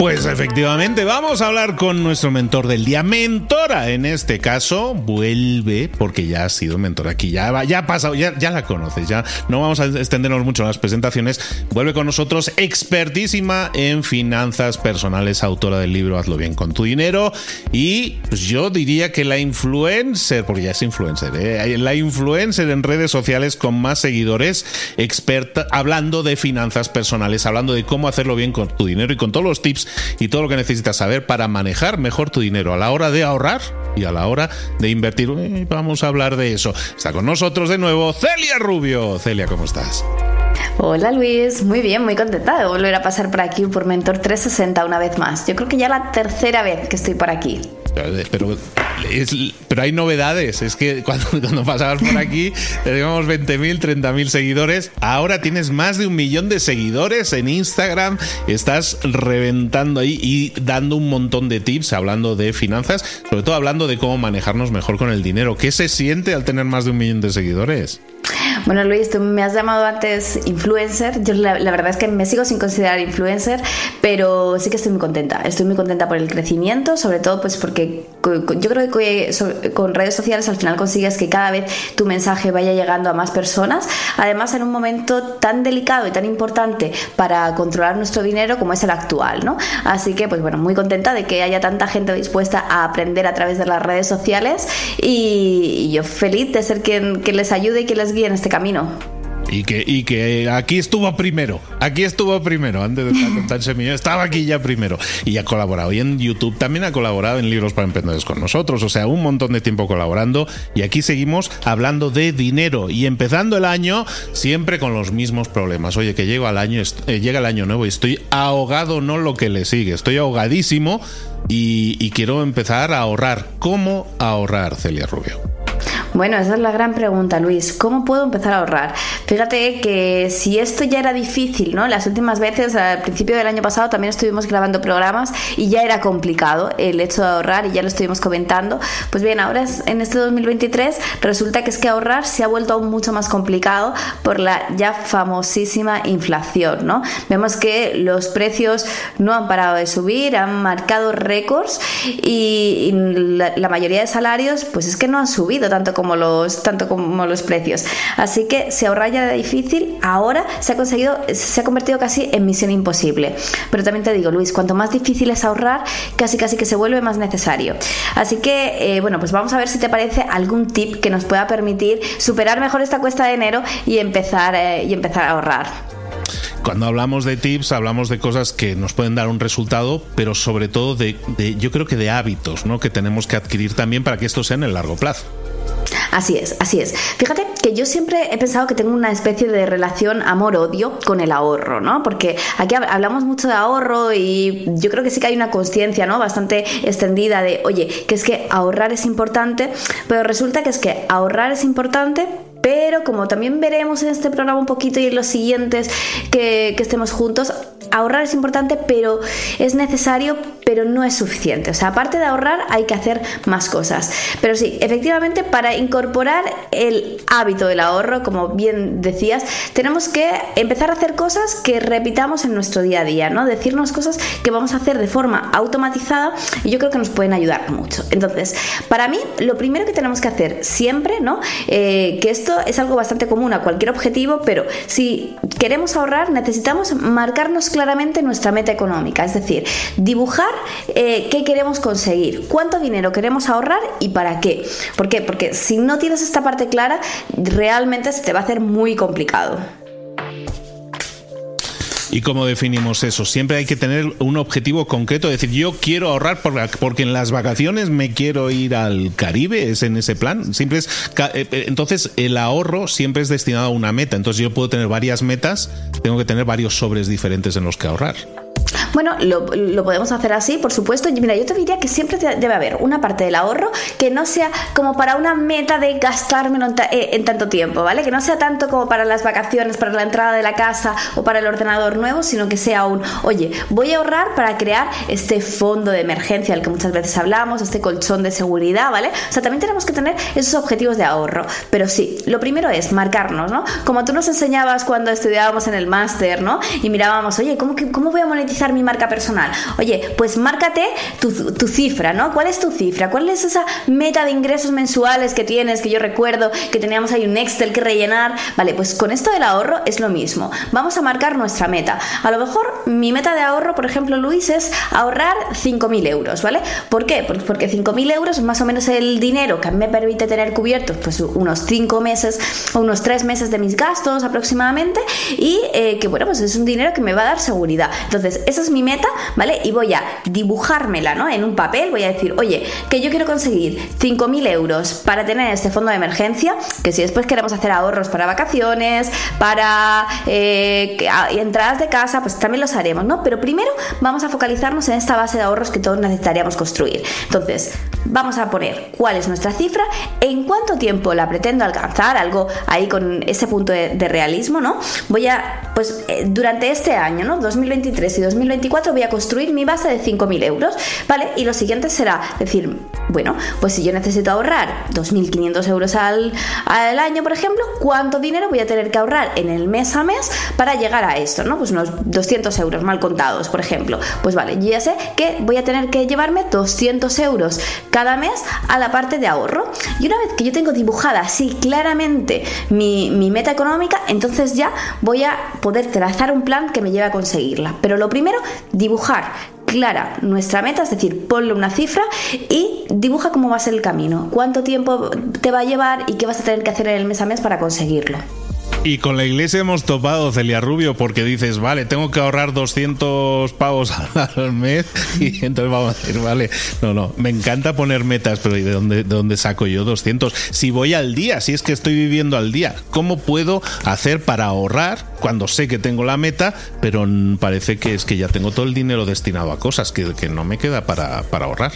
Pues efectivamente, vamos a hablar con nuestro mentor del día. Mentora, en este caso, vuelve, porque ya ha sido mentor aquí, ya, ya ha pasado, ya, ya la conoces, ya no vamos a extendernos mucho en las presentaciones. Vuelve con nosotros, expertísima en finanzas personales, autora del libro Hazlo bien con tu dinero. Y pues yo diría que la influencer, porque ya es influencer, ¿eh? la influencer en redes sociales con más seguidores, experta, hablando de finanzas personales, hablando de cómo hacerlo bien con tu dinero y con todos los tips y todo lo que necesitas saber para manejar mejor tu dinero a la hora de ahorrar y a la hora de invertir. Vamos a hablar de eso. Está con nosotros de nuevo Celia Rubio. Celia, ¿cómo estás? Hola Luis, muy bien, muy contenta de volver a pasar por aquí por Mentor 360 una vez más. Yo creo que ya la tercera vez que estoy por aquí. Pero, pero hay novedades. Es que cuando, cuando pasabas por aquí teníamos 20.000, 30.000 seguidores. Ahora tienes más de un millón de seguidores en Instagram. Estás reventando ahí y dando un montón de tips hablando de finanzas, sobre todo hablando de cómo manejarnos mejor con el dinero. ¿Qué se siente al tener más de un millón de seguidores? Bueno, Luis, tú me has llamado antes influencer. Yo la, verdad es que me sigo sin considerar influencer, pero sí que estoy muy contenta. Estoy muy contenta por el crecimiento, sobre todo pues porque yo creo que con redes sociales al final consigues que cada vez tu mensaje vaya llegando a más personas. Además, en un momento tan delicado y tan importante para controlar nuestro dinero como es el actual, ¿no? Así que, pues bueno, muy contenta de que haya tanta gente dispuesta a aprender a través de las redes sociales y, yo feliz de ser quien, quien les ayude y quien les guíe en este camino. Y que, y que aquí estuvo primero, aquí estuvo primero, antes de estar con tan semillo, estaba aquí ya primero. Y ha colaborado. Y en YouTube también ha colaborado en Libros para Emprendedores con nosotros. O sea, un montón de tiempo colaborando. Y aquí seguimos hablando de dinero. Y empezando el año siempre con los mismos problemas. Oye, que llego al año, eh, llega el año nuevo y estoy ahogado, no lo que le sigue. Estoy ahogadísimo y, y quiero empezar a ahorrar. ¿Cómo ahorrar, Celia Rubio? Bueno, esa es la gran pregunta, Luis. ¿Cómo puedo empezar a ahorrar? Fíjate que si esto ya era difícil, ¿no? Las últimas veces, al principio del año pasado, también estuvimos grabando programas y ya era complicado el hecho de ahorrar y ya lo estuvimos comentando. Pues bien, ahora en este 2023 resulta que es que ahorrar se ha vuelto aún mucho más complicado por la ya famosísima inflación, ¿no? Vemos que los precios no han parado de subir, han marcado récords y, la, la mayoría de salarios, pues es que no han subido tanto como los, tanto como los precios. Así que si ahorrar ya era difícil, ahora se ha conseguido, se ha convertido casi en misión imposible. Pero también te digo, Luis, cuanto más difícil es ahorrar, casi casi que se vuelve más necesario. Así que, eh, bueno, pues vamos a ver si te parece algún tip que nos pueda permitir superar mejor esta cuesta de enero y empezar, eh, y empezar a ahorrar. Cuando hablamos de tips, hablamos de cosas que nos pueden dar un resultado, pero sobre todo de, yo creo que de hábitos, ¿no? Que tenemos que adquirir también para que esto sea en el largo plazo. Así es, así es. Fíjate que yo siempre he pensado que tengo una especie de relación amor-odio con el ahorro, ¿no? Porque aquí hablamos mucho de ahorro y yo creo que sí que hay una conciencia, ¿no? Bastante extendida de, oye, que es que ahorrar es importante, pero resulta que es que ahorrar es importante, pero como también veremos en este programa un poquito y en los siguientes que, estemos juntos, ahorrar es importante, pero es necesario, pero no es suficiente. O sea, aparte de ahorrar, hay que hacer más cosas. Pero sí, efectivamente, para incorporar el hábito del ahorro, como bien decías, tenemos que empezar a hacer cosas que repitamos en nuestro día a día, ¿no? Decirnos cosas que vamos a hacer de forma automatizada y yo creo que nos pueden ayudar mucho. Entonces, para mí, lo primero que tenemos que hacer siempre, ¿no? Eh, que esto es algo bastante común a cualquier objetivo, pero si queremos ahorrar, necesitamos marcarnos claramente nuestra meta económica, es decir, dibujar eh, qué queremos conseguir, cuánto dinero queremos ahorrar y para qué. ¿Por qué? Porque si no tienes esta parte clara, realmente se te va a hacer muy complicado. ¿Y cómo definimos eso? Siempre hay que tener un objetivo concreto, decir, yo quiero ahorrar porque en las vacaciones me quiero ir al Caribe, es en ese plan. Siempre es, eh, eh, entonces, el ahorro siempre es destinado a una meta. Entonces, yo puedo tener varias metas, tengo que tener varios sobres diferentes en los que ahorrar. Bueno, lo, podemos hacer así, por supuesto. Mira, yo te diría que siempre debe haber una parte del ahorro que no sea como para una meta de gastármelo en, eh, en, tanto tiempo, ¿vale? Que no sea tanto como para las vacaciones, para la entrada de la casa o para el ordenador nuevo, sino que sea un, oye, voy a ahorrar para crear este fondo de emergencia del que muchas veces hablamos, este colchón de seguridad, ¿vale? O sea, también tenemos que tener esos objetivos de ahorro. Pero sí, lo primero es marcarnos, ¿no? Como tú nos enseñabas cuando estudiábamos en el máster, ¿no? Y mirábamos, oye, ¿cómo, ¿cómo voy a monetizar mi marca personal? Oye, pues márcate tu, cifra, ¿no? ¿Cuál es tu cifra? ¿Cuál es esa meta de ingresos mensuales que tienes? Que yo recuerdo que teníamos ahí un Excel que rellenar. Vale, pues con esto del ahorro es lo mismo. Vamos a marcar nuestra meta. A lo mejor mi meta de ahorro, por ejemplo, Luis, es ahorrar 5.000 euros, ¿vale? ¿Por qué? Porque 5.000 euros es más o menos el dinero que me permite tener cubiertos pues unos 5 meses o unos 3 meses de mis gastos aproximadamente y eh, que bueno, pues es un dinero que me va a dar seguridad. Entonces, esa es mi meta, ¿vale? Y voy a dibujármela, ¿no? En un papel voy a decir, oye, que yo quiero conseguir 5.000 euros para tener este fondo de emergencia, que si después queremos hacer ahorros para vacaciones, para eh, entradas de casa, pues también los haremos, ¿no? Pero primero vamos a focalizarnos en esta base de ahorros que todos necesitaríamos construir. Entonces, vamos a poner cuál es nuestra cifra, en cuánto tiempo la pretendo alcanzar, algo ahí con ese punto de, de realismo, ¿no? Voy a, pues, eh, durante este año, ¿no? 2023 y 2024, voy a construir mi base de 5.000 euros, ¿vale? Y lo siguiente será decir, bueno, pues si yo necesito ahorrar 2.500 euros al, al año, por ejemplo, ¿cuánto dinero voy a tener que ahorrar en el mes a mes para llegar a esto, ¿no? Pues unos 200 euros mal contados, por ejemplo. Pues vale, yo ya sé que voy a tener que llevarme 200 euros cada mes a la parte de ahorro. Y una vez que yo tengo dibujada así claramente mi, mi meta económica, entonces ya voy a poder trazar un plan que me lleve a conseguirla. Pero lo primero dibujar clara nuestra meta, es decir, ponle una cifra y dibuja cómo va a ser el camino, cuánto tiempo te va a llevar y qué vas a tener que hacer en el mes a mes para conseguirlo. Y con la iglesia hemos topado, Celia Rubio, porque dices, vale, tengo que ahorrar 200 pavos al mes y entonces vamos a decir, vale, no, no, me encanta poner metas, pero ¿y de dónde, de dónde saco yo 200? Si voy al día, si es que estoy viviendo al día, ¿cómo puedo hacer para ahorrar cuando sé que tengo la meta, pero parece que es que ya tengo todo el dinero destinado a cosas que, que no me queda para, para ahorrar?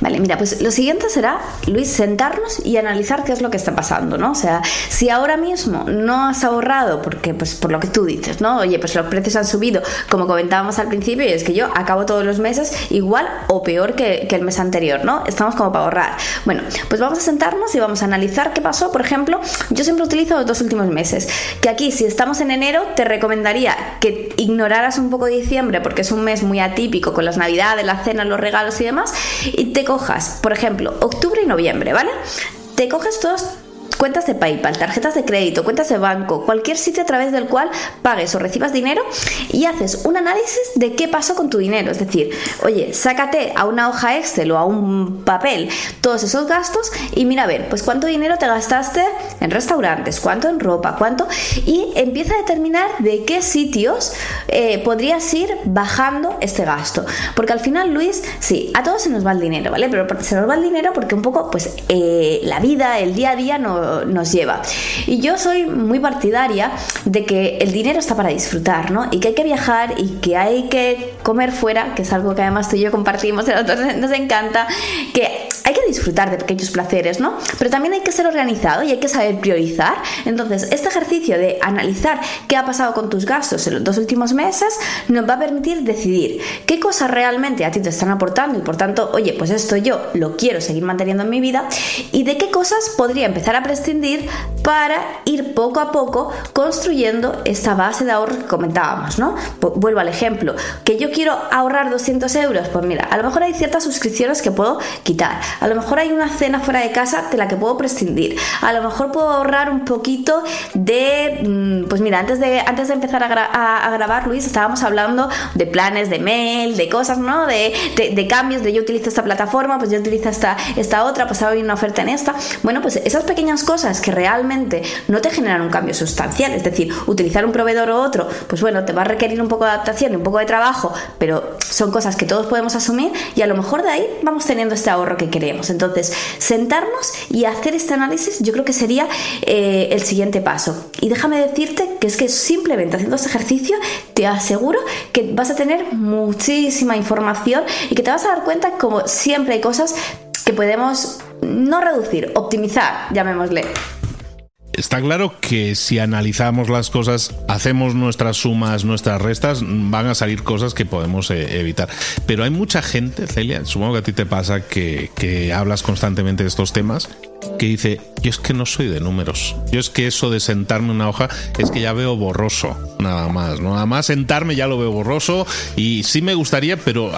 Vale, mira, pues lo siguiente será, Luis, sentarnos y analizar qué es lo que está pasando, ¿no? O sea, si ahora mismo no has ahorrado, porque, pues por lo que tú dices, ¿no? Oye, pues los precios han subido, como comentábamos al principio, y es que yo acabo todos los meses igual o peor que, que el mes anterior, ¿no? Estamos como para ahorrar. Bueno, pues vamos a sentarnos y vamos a analizar qué pasó. Por ejemplo, yo siempre utilizo los dos últimos meses, que aquí, si estamos en enero, te recomendaría que ignoraras un poco diciembre, porque es un mes muy atípico con las navidades, las cenas, los regalos y demás, y te cojas, por ejemplo, octubre y noviembre, ¿vale? Te coges todos cuentas de PayPal, tarjetas de crédito, cuentas de banco, cualquier sitio a través del cual pagues o recibas dinero y haces un análisis de qué pasó con tu dinero. Es decir, oye, sácate a una hoja Excel o a un papel todos esos gastos y mira a ver, pues cuánto dinero te gastaste en restaurantes, cuánto en ropa, cuánto y empieza a determinar de qué sitios eh, podrías ir bajando este gasto. Porque al final, Luis, sí, a todos se nos va el dinero, ¿vale? Pero se nos va el dinero porque un poco, pues, eh, la vida, el día a día no, nos lleva. Y yo soy muy partidaria de que el dinero está para disfrutar, ¿no? Y que hay que viajar y que hay que comer fuera, que es algo que además tú y yo compartimos, nos encanta, que hay que disfrutar de pequeños placeres, ¿no? Pero también hay que ser organizado y hay que saber priorizar. Entonces, este ejercicio de analizar qué ha pasado con tus gastos en los dos últimos meses nos va a permitir decidir qué cosas realmente a ti te están aportando y por tanto, oye, pues esto yo lo quiero seguir manteniendo en mi vida y de qué cosas podría empezar a prescindir para ir poco a poco construyendo esta base de ahorro que comentábamos, ¿no? Vuelvo al ejemplo, que yo quiero ahorrar 200 euros, pues mira, a lo mejor hay ciertas suscripciones que puedo quitar, a lo mejor hay una cena fuera de casa de la que puedo prescindir, a lo mejor puedo ahorrar un poquito de, mm, pues mira, antes de, antes de empezar a, grabar, Luis, estábamos hablando de planes de mail, de cosas, ¿no? De, de, cambios, de yo utilizo esta plataforma, pues yo utilizo esta, esta otra, pues ahora hay una oferta en esta. Bueno, pues esas pequeñas cosas que realmente no te generan un cambio sustancial, es decir, utilizar un proveedor o otro, pues bueno, te va a requerir un poco de adaptación un poco de trabajo, pero son cosas que todos podemos asumir y a lo mejor de ahí vamos teniendo este ahorro que queremos. Entonces, sentarnos y hacer este análisis yo creo que sería eh, el siguiente paso. Y déjame decirte que es que simplemente haciendo este ejercicio te aseguro que vas a tener muchísima información y que te vas a dar cuenta como siempre hay cosas que podemos no reducir, optimizar, llamémosle. Está claro que si analizamos las cosas, hacemos nuestras sumas, nuestras restas, van a salir cosas que podemos eh, evitar. Pero hay mucha gente, Celia, supongo que a ti te pasa que, que hablas constantemente de estos temas, que dice, yo es que no soy de números. Yo es que eso de sentarme en una hoja es que ya veo borroso, nada más. Nada más sentarme ya lo veo borroso y sí me gustaría, pero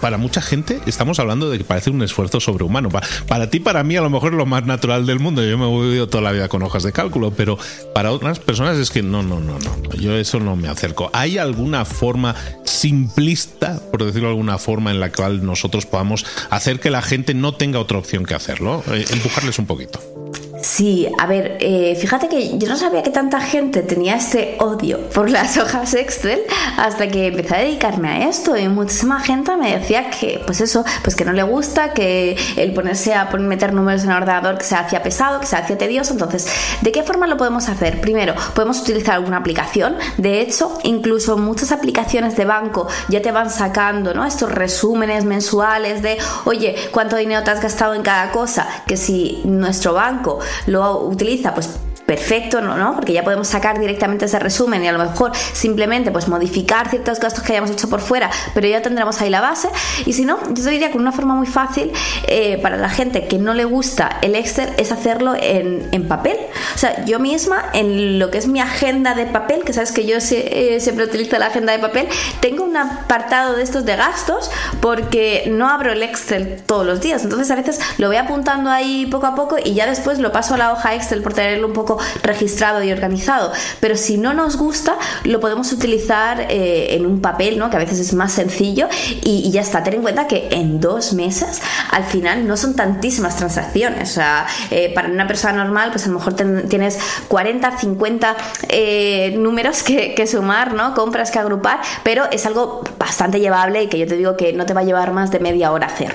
para mucha gente estamos hablando de que parece un esfuerzo sobrehumano. Para, ti, para mí, a lo mejor es lo más natural del mundo. Yo me he movido toda la vida con hojas de cálculo, pero para otras personas es que no, no, no, no. Yo eso no me acerco. ¿Hay alguna forma simplista, por decirlo de alguna forma, en la cual nosotros podamos hacer que la gente no tenga otra opción que hacerlo? Eh, empujarles un poquito. Sí, a ver, eh, fíjate que yo no sabía que tanta gente tenía este odio por las hojas Excel hasta que empecé a dedicarme a esto y muchísima gente me decía que, pues eso, pues que no le gusta, que el ponerse a meter números en el ordenador que se hacía pesado, que se hacía tedioso. Entonces, ¿de qué forma lo podemos hacer? Primero, podemos utilizar alguna aplicación. De hecho, incluso muchas aplicaciones de banco ya te van sacando, ¿no? Estos resúmenes mensuales de, oye, ¿cuánto dinero te has gastado en cada cosa? Que si nuestro banco lo utiliza pues perfecto, ¿no? Porque ya podemos sacar directamente ese resumen y a lo mejor simplemente pues modificar ciertos gastos que hayamos hecho por fuera, pero ya tendremos ahí la base. Y si no, yo te diría que una forma muy fácil eh, para la gente que no le gusta el Excel es hacerlo en, en, papel. O sea, yo misma en lo que es mi agenda de papel, que sabes que yo eh, siempre utilizo la agenda de papel, tengo un apartado de estos de gastos porque no abro el Excel todos los días. Entonces a veces lo voy apuntando ahí poco a poco y ya después lo paso a la hoja Excel por tenerlo un poco registrado y organizado. Pero si no nos gusta, lo podemos utilizar eh, en un papel, ¿no? Que a veces es más sencillo y, ya está. Ten en cuenta que en dos meses, al final, no son tantísimas transacciones. O sea, eh, para una persona normal, pues a lo mejor tienes 40, 50 eh, números que, que sumar, ¿no? Compras que agrupar, pero es algo bastante llevable y que yo te digo que no te va a llevar más de media hora hacer.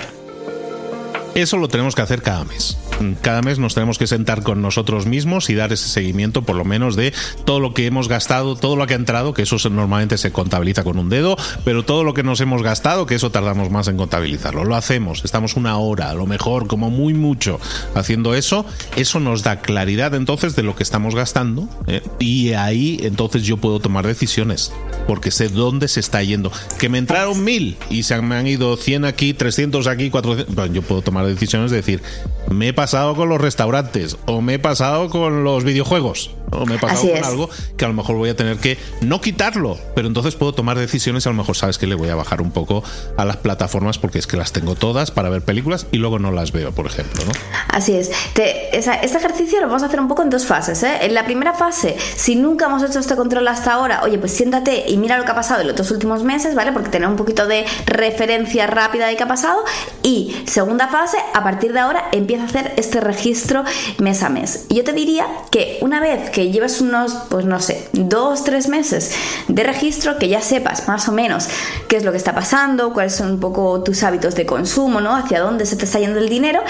Eso lo tenemos que hacer cada mes cada mes nos tenemos que sentar con nosotros mismos y dar ese seguimiento, por lo menos, de todo lo que hemos gastado, todo lo que ha entrado, que eso normalmente se contabiliza con un dedo, pero todo lo que nos hemos gastado, que eso tardamos más en contabilizarlo. Lo hacemos, estamos una hora, a lo mejor, como muy mucho, haciendo eso. Eso nos da claridad entonces de lo que estamos gastando ¿eh? y ahí entonces yo puedo tomar decisiones, porque sé dónde se está yendo. Que me entraron mil y se me han ido 100 aquí, 300 aquí, 400. yo puedo tomar decisiones de decir, me he pasado con los restaurantes o me he pasado con los videojuegos. O me he pasado con algo que a lo mejor voy a tener que no quitarlo, pero entonces puedo tomar decisiones a lo mejor sabes que le voy a bajar un poco a las plataformas porque es que las tengo todas para ver películas y luego no las veo, por ejemplo, ¿no? Así es. este ejercicio lo vamos a hacer un poco en dos fases. ¿eh? En la primera fase, si nunca hemos hecho este control hasta ahora, oye, pues siéntate y mira lo que ha pasado en los dos últimos meses, ¿vale? Porque tener un poquito de referencia rápida de qué ha pasado. Y segunda fase, a partir de ahora empieza a hacer este registro mes a mes. Y yo te diría que una vez que lleves unos, pues no sé, dos, tres meses de registro, que ya sepas más o menos qué es lo que está pasando, cuáles son un poco tus hábitos de consumo, ¿no? Hacia dónde se te está yendo el dinero,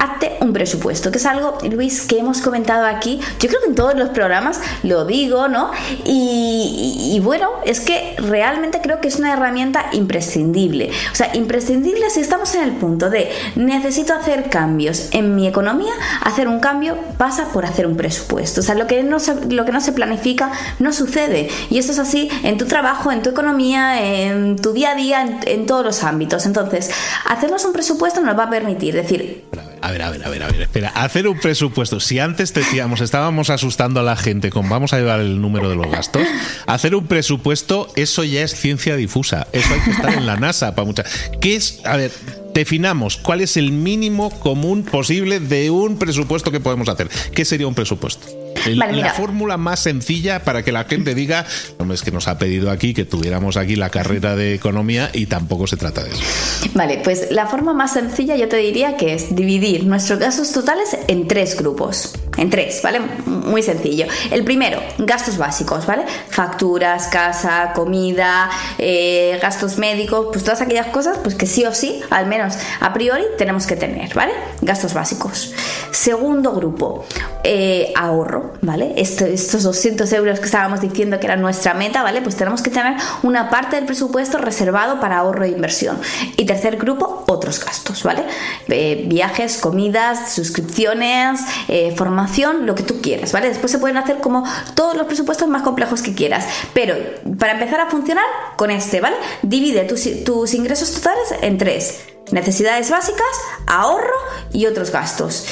hazte un presupuesto, que es algo, Luis, que hemos comentado aquí. Yo creo que en todos los programas lo digo, ¿no? Y, y bueno, es que realmente creo que es una herramienta imprescindible. O sea, imprescindible si estamos en el punto de necesito hacer cambios en mi economía, hacer un cambio pasa por hacer un presupuesto. O sea, lo que no se, lo que no se planifica no sucede. Y esto es así en tu trabajo, en tu economía, en tu día a día, en, todos los ámbitos. Entonces, hacernos un presupuesto nos va a permitir decir... A ver, a ver, a ver, a ver, espera, hacer un presupuesto. Si antes decíamos, estábamos asustando a la gente con vamos a llevar el número de los gastos, hacer un presupuesto, eso ya es ciencia difusa. Eso hay que estar en la NASA para muchas. ¿Qué es? A ver, definamos cuál es el mínimo común posible de un presupuesto que podemos hacer. ¿Qué sería un presupuesto? La fórmula más sencilla para que la gente diga, no es que nos ha pedido aquí que tuviéramos aquí la carrera de economía y tampoco se trata de eso. Vale, pues la forma más sencilla yo te diría que es dividir nuestros gastos totales en tres grupos. En tres, ¿vale? Muy sencillo. El primero, gastos básicos, ¿vale? Facturas, casa, comida, eh, gastos médicos, pues todas aquellas cosas pues que sí o sí, al menos a priori tenemos que tener, ¿vale? Gastos básicos. Segundo grupo, eh, ahorro, ¿vale? estos 200 euros que estábamos diciendo que era nuestra meta, ¿vale? Pues tenemos que tener una parte del presupuesto reservado para ahorro e inversión. Y tercer grupo, otros gastos, ¿vale? Eh, viajes, comidas, suscripciones, eh, formación, lo que tú quieras, ¿vale? Después se pueden hacer como todos los presupuestos más complejos que quieras. Pero para empezar a funcionar con este, ¿vale? Divide tus, tus ingresos totales en tres necesidades básicas, ahorro y otros gastos.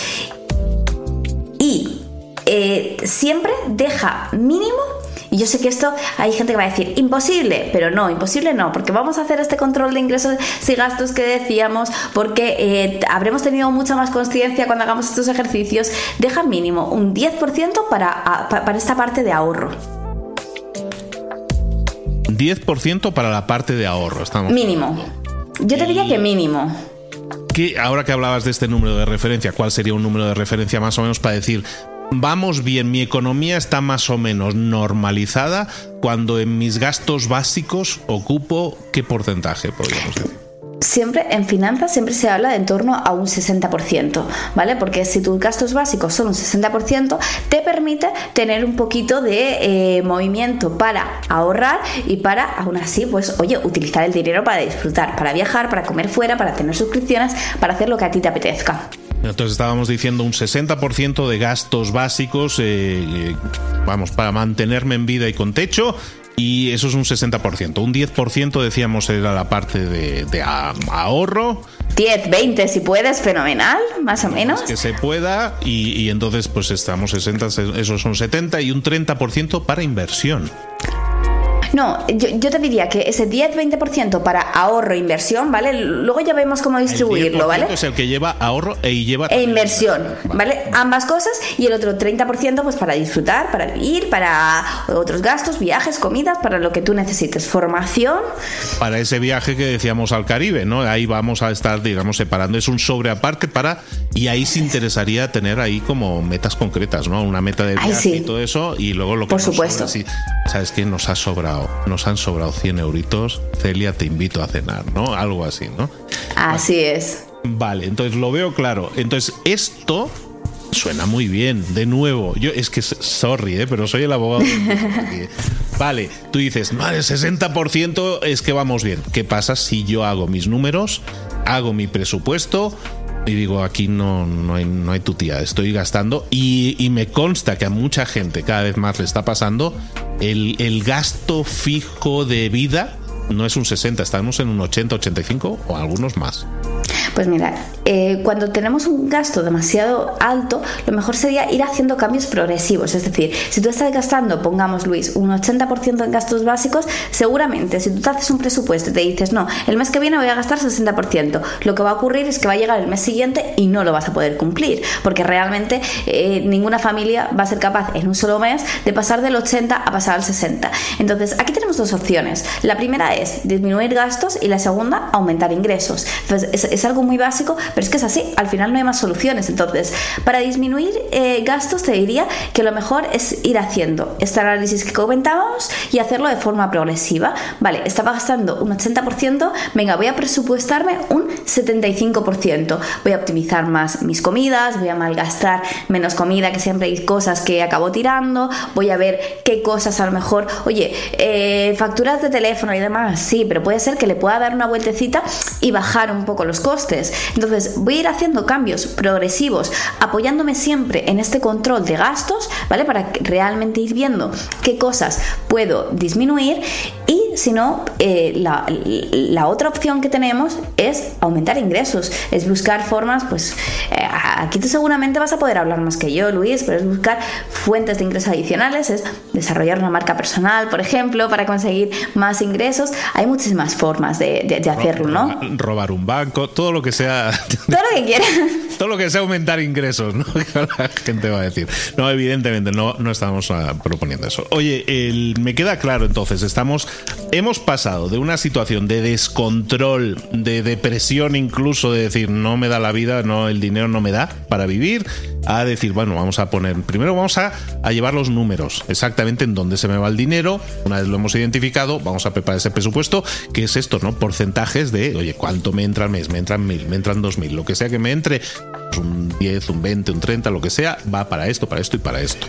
Eh, siempre deja mínimo y yo sé que esto hay gente que va a decir imposible, pero no, imposible no, porque vamos a hacer este control de ingresos y gastos que decíamos, porque eh, habremos tenido mucha más conciencia cuando hagamos estos ejercicios. Deja mínimo un 10% para, para esta parte de ahorro. 10% para la parte de ahorro, estamos. Mínimo. Yo te diría que mínimo. ahora que hablabas de este número de referencia, ¿cuál sería un número de referencia más o menos para decir, vamos bien, mi economía está más o menos normalizada cuando en mis gastos básicos ocupo qué porcentaje, podríamos decir? siempre en finanzas siempre se habla de en torno a un 60%, ¿vale? Porque si tus gastos básicos son un 60%, te permite tener un poquito de eh, movimiento para ahorrar y para, aún así, pues, oye, utilizar el dinero para disfrutar, para viajar, para comer fuera, para tener suscripciones, para hacer lo que a ti te apetezca. Entonces estábamos diciendo un 60% de gastos básicos, eh, eh, vamos, para mantenerme en vida y con techo, y eso es un 60%. Un 10% decíamos era la parte de, ahorro. 10, 20 si puedes, fenomenal, más o menos. Que se pueda y, y entonces pues estamos 60, esos son 70 y un 30% para inversión. No, yo, te diría que ese 10-20% para ahorro e inversión, ¿vale? Luego ya vemos cómo distribuirlo, ¿vale? Es el que lleva ahorro e lleva... E inversión, ¿vale? Ambas cosas y el otro 30% pues para disfrutar, para vivir, para otros gastos, viajes, comidas, para lo que tú necesites, formación. Para ese viaje que decíamos al Caribe, ¿no? Ahí vamos a estar, digamos, separando. Es un sobre aparte para... Y ahí se interesaría tener ahí como metas concretas, ¿no? Una meta de viaje y todo eso y luego lo que... Por supuesto. ¿Sabes qué? Nos ha sobrado nos han sobrado 100 euritos, Celia, te invito a cenar, ¿no? Algo así, ¿no? Así es. Vale, entonces lo veo claro. Entonces, esto suena muy bien. De nuevo, yo es que, sorry, ¿eh? pero soy el abogado. vale, tú dices, el 60% es que vamos bien. ¿Qué pasa si yo hago mis números, hago mi presupuesto? Y digo, aquí no, no, hay, no hay tu tía, estoy gastando. Y, y me consta que a mucha gente cada vez más le está pasando el, gasto fijo de vida no es un 60, estamos en un 80, 85 o algunos más. Pues mira, eh, cuando tenemos un gasto demasiado alto, lo mejor sería ir haciendo cambios progresivos. Es decir, si tú estás gastando, pongamos Luis, un 80% en gastos básicos, seguramente si tú te haces un presupuesto y te dices, no, el mes que viene voy a gastar 60%, lo que va a ocurrir es que va a llegar el mes siguiente y no lo vas a poder cumplir, porque realmente eh, ninguna familia va a ser capaz en un solo mes de pasar del 80 a pasar al 60. Entonces, aquí tenemos dos opciones. La primera es disminuir gastos y la segunda, aumentar ingresos. Entonces, es, algo muy básico, pero es que es así, al final no hay más soluciones. Entonces, para disminuir eh, gastos, te diría que lo mejor es ir haciendo este análisis que comentábamos y hacerlo de forma progresiva. Vale, estaba gastando un 80%, venga, voy a presupuestarme un 75%. Voy a optimizar más mis comidas, voy a malgastar menos comida, que siempre hay cosas que acabo tirando, voy a ver qué cosas a lo mejor, oye, eh, facturas de teléfono y demás, sí, pero puede ser que le pueda dar una vueltecita y bajar un poco los costes. Entonces, voy a ir haciendo cambios progresivos, apoyándome siempre en este control de gastos, ¿vale? Para realmente ir viendo qué cosas puedo disminuir y si no, eh, la, otra opción que tenemos es aumentar ingresos, es buscar formas, pues eh, aquí tú seguramente vas a poder hablar más que yo, Luis, pero es buscar fuentes de ingresos adicionales, es desarrollar una marca personal, por ejemplo, para conseguir más ingresos. Hay muchísimas formas de, hacerlo, ¿no? Robar un banco, todo lo que sea. Todo lo que quieras. todo lo que sea aumentar ingresos, ¿no? La gente va a decir. No, evidentemente, no, no estamos ah, proponiendo eso. Oye, me queda claro entonces, estamos hemos pasado de una situación de descontrol, de depresión incluso, de decir no me da la vida, no el dinero no me da para vivir, a decir, bueno, vamos a poner, primero vamos a, llevar los números, exactamente en dónde se me va el dinero, una vez lo hemos identificado, vamos a preparar ese presupuesto, que es esto, ¿no? Porcentajes de, oye, ¿cuánto me entra al mes? Me entran mil, me entran dos mil, lo que sea que me entre, pues un 10, un 20, un 30, lo que sea, va para esto, para esto y para esto.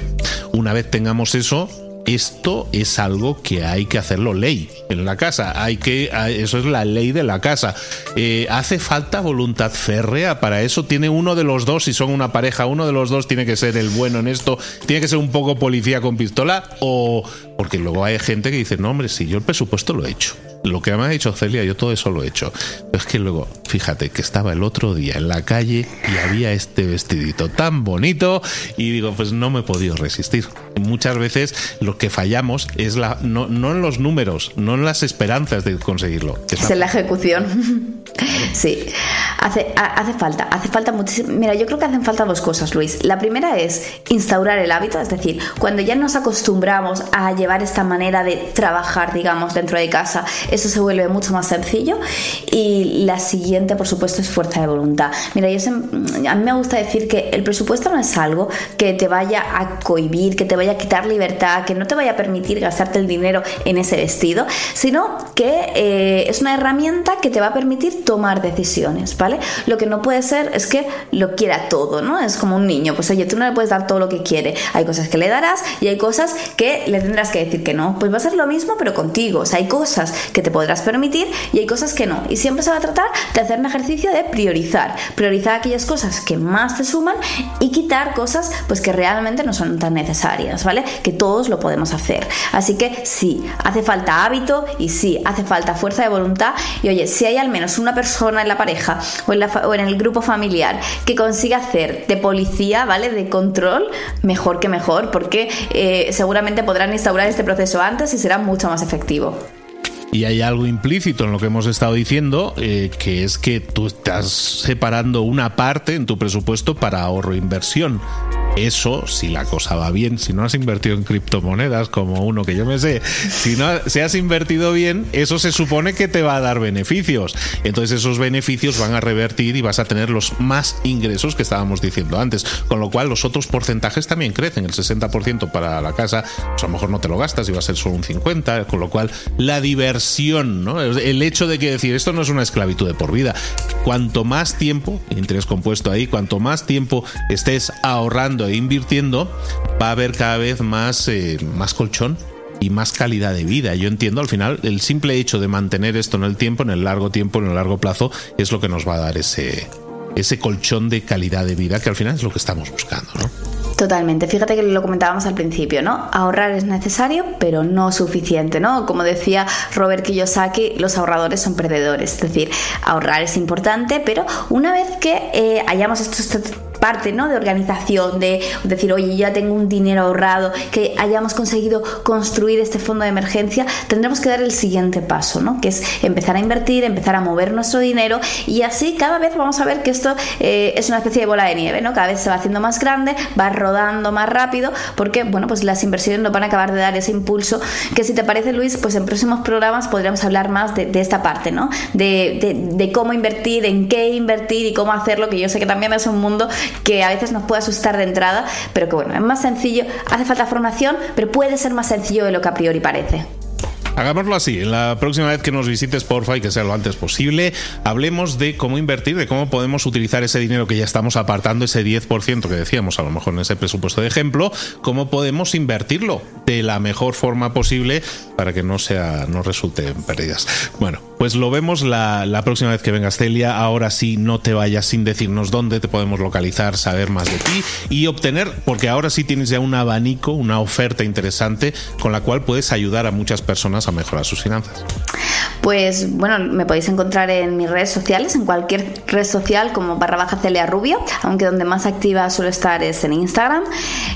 Una vez tengamos eso, esto es algo que hay que hacerlo ley en la casa. Hay que, eso es la ley de la casa. Eh, ¿Hace falta voluntad férrea para eso? ¿Tiene uno de los dos, si son una pareja, uno de los dos tiene que ser el bueno en esto? ¿Tiene que ser un poco policía con pistola? O porque luego hay gente que dice, no, hombre, si yo el presupuesto lo he hecho lo que me ha dicho Celia, yo todo eso lo he hecho. Pero es que luego, fíjate que estaba el otro día en la calle y había este vestidito tan bonito y digo, pues no me he podido resistir. Muchas veces lo que fallamos es la, no, en los números, no en las esperanzas de conseguirlo. Es, en la ejecución. Sí, hace, hace falta, hace falta muchísimo. Mira, yo creo que hacen falta dos cosas, Luis. La primera es instaurar el hábito, es decir, cuando ya nos acostumbramos a llevar esta manera de trabajar, digamos, dentro de casa, eso se vuelve mucho más sencillo. Y la siguiente, por supuesto, es fuerza de voluntad. Mira, yo a mí me gusta decir que el presupuesto no es algo que te vaya a cohibir, que te vaya a quitar libertad, que no te vaya a permitir gastarte el dinero en ese vestido, sino que eh, es una herramienta que te va a permitir tomar decisiones, ¿vale? Lo que no puede ser es que lo quiera todo, ¿no? Es como un niño, pues oye, tú no le puedes dar todo lo que quiere. Hay cosas que le darás y hay cosas que le tendrás que decir que no. Pues va a ser lo mismo, pero contigo. O sea, hay cosas que te podrás permitir y hay cosas que no. Y siempre se va a tratar de hacer un ejercicio de priorizar. Priorizar aquellas cosas que más te suman y quitar cosas pues que realmente no son tan necesarias, ¿vale? Que todos lo podemos hacer. Así que sí, hace falta hábito y sí, hace falta fuerza de voluntad. Y oye, si hay al menos una persona en la pareja o en, el grupo familiar que consiga hacer de policía, ¿vale? De control, mejor que mejor, porque eh, seguramente podrán instaurar este proceso antes y será mucho más efectivo. Y hay algo implícito en lo que hemos estado diciendo, eh, que es que tú estás separando una parte en tu presupuesto para ahorro e inversión. Eso, si la cosa va bien, si no has invertido en criptomonedas como uno que yo me sé, si no si has invertido bien, eso se supone que te va a dar beneficios. Entonces esos beneficios van a revertir y vas a tener los más ingresos que estábamos diciendo antes. Con lo cual los otros porcentajes también crecen. El 60% para la casa, pues a lo mejor no te lo gastas y va a ser solo un 50%. Con lo cual la diversión, ¿no? el hecho de que decir esto no es una esclavitud de por vida. Cuanto más tiempo, interés compuesto ahí, cuanto más tiempo estés ahorrando e invirtiendo, va a haber cada vez más, eh, más colchón y más calidad de vida. Yo entiendo, al final, el simple hecho de mantener esto en el tiempo, en el largo tiempo, en el largo plazo, es lo que nos va a dar ese, ese colchón de calidad de vida que al final es lo que estamos buscando, ¿no? Totalmente. Fíjate que lo comentábamos al principio, ¿no? Ahorrar es necesario, pero no suficiente, ¿no? Como decía Robert Kiyosaki, los ahorradores son perdedores. Es decir, ahorrar es importante, pero una vez que eh, hayamos estos parte ¿no? de organización, de decir, oye, ya tengo un dinero ahorrado, que hayamos conseguido construir este fondo de emergencia, tendremos que dar el siguiente paso, ¿no? que es empezar a invertir, empezar a mover nuestro dinero y así cada vez vamos a ver que esto eh, es una especie de bola de nieve, ¿no? cada vez se va haciendo más grande, va rodando más rápido, porque bueno, pues las inversiones nos van a acabar de dar ese impulso que si te parece Luis, pues en próximos programas podríamos hablar más de, esta parte, ¿no? De, de, de cómo invertir, en qué invertir y cómo hacerlo, que yo sé que también es un mundo que a veces nos puede asustar de entrada, pero que bueno, es más sencillo, hace falta formación, pero puede ser más sencillo de lo que a priori parece. Hagámoslo así, la próxima vez que nos visites, porfa, y que sea lo antes posible, hablemos de cómo invertir, de cómo podemos utilizar ese dinero que ya estamos apartando, ese 10% que decíamos a lo mejor en ese presupuesto de ejemplo, cómo podemos invertirlo de la mejor forma posible para que no sea, no resulte en pérdidas. Bueno, pues lo vemos la, la próxima vez que vengas, Celia. Ahora sí, no te vayas sin decirnos dónde te podemos localizar, saber más de ti y obtener, porque ahora sí tienes ya un abanico, una oferta interesante con la cual puedes ayudar a muchas personas a mejorar sus finanzas? Pues bueno, me podéis encontrar en mis redes sociales, en cualquier red social como barra baja Celia Rubio, aunque donde más activa suelo estar es en Instagram.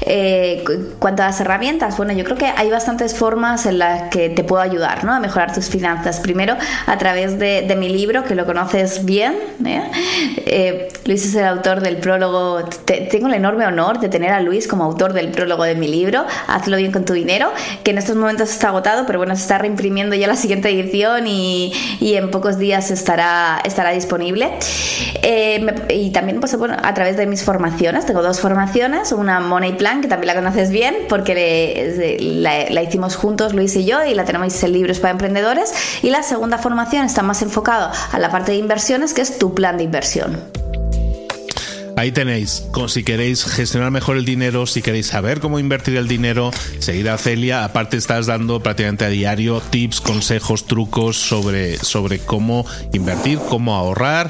Eh, cuanto a las herramientas, bueno, yo creo que hay bastantes formas en las que te puedo ayudar ¿no? a mejorar tus finanzas. Primero, a través de, mi libro, que lo conoces bien. ¿eh? Eh, Luis es el autor del prólogo. tengo el enorme honor de tener a Luis como autor del prólogo de mi libro, Hazlo bien con tu dinero, que en estos momentos está agotado, pero bueno, se está reimprimiendo ya la siguiente edición y, en pocos días estará, estará disponible. Eh, y también pues, a través de mis formaciones, tengo dos formaciones, una Money Plan, que también la conoces bien, porque la, hicimos juntos Luis y yo y la tenemos en libros para emprendedores. Y la segunda formación está más enfocada a la parte de inversiones, que es tu plan de inversión. Ahí tenéis, si queréis gestionar mejor el dinero, si queréis saber cómo invertir el dinero, seguid a Celia. Aparte estás dando prácticamente a diario tips, consejos, trucos sobre, sobre cómo invertir, cómo ahorrar,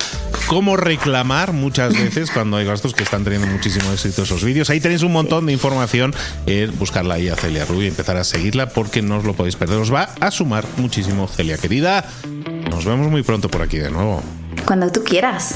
cómo reclamar muchas veces cuando hay gastos que están teniendo muchísimo éxito esos vídeos. Ahí tenéis un montón de información. Eh, buscarla ahí a Celia Rubio y empezar a seguirla porque no os lo podéis perder. Os va a sumar muchísimo, Celia querida. Nos vemos muy pronto por aquí de nuevo. Cuando tú quieras.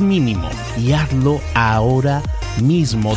mínimo y hazlo ahora mismo.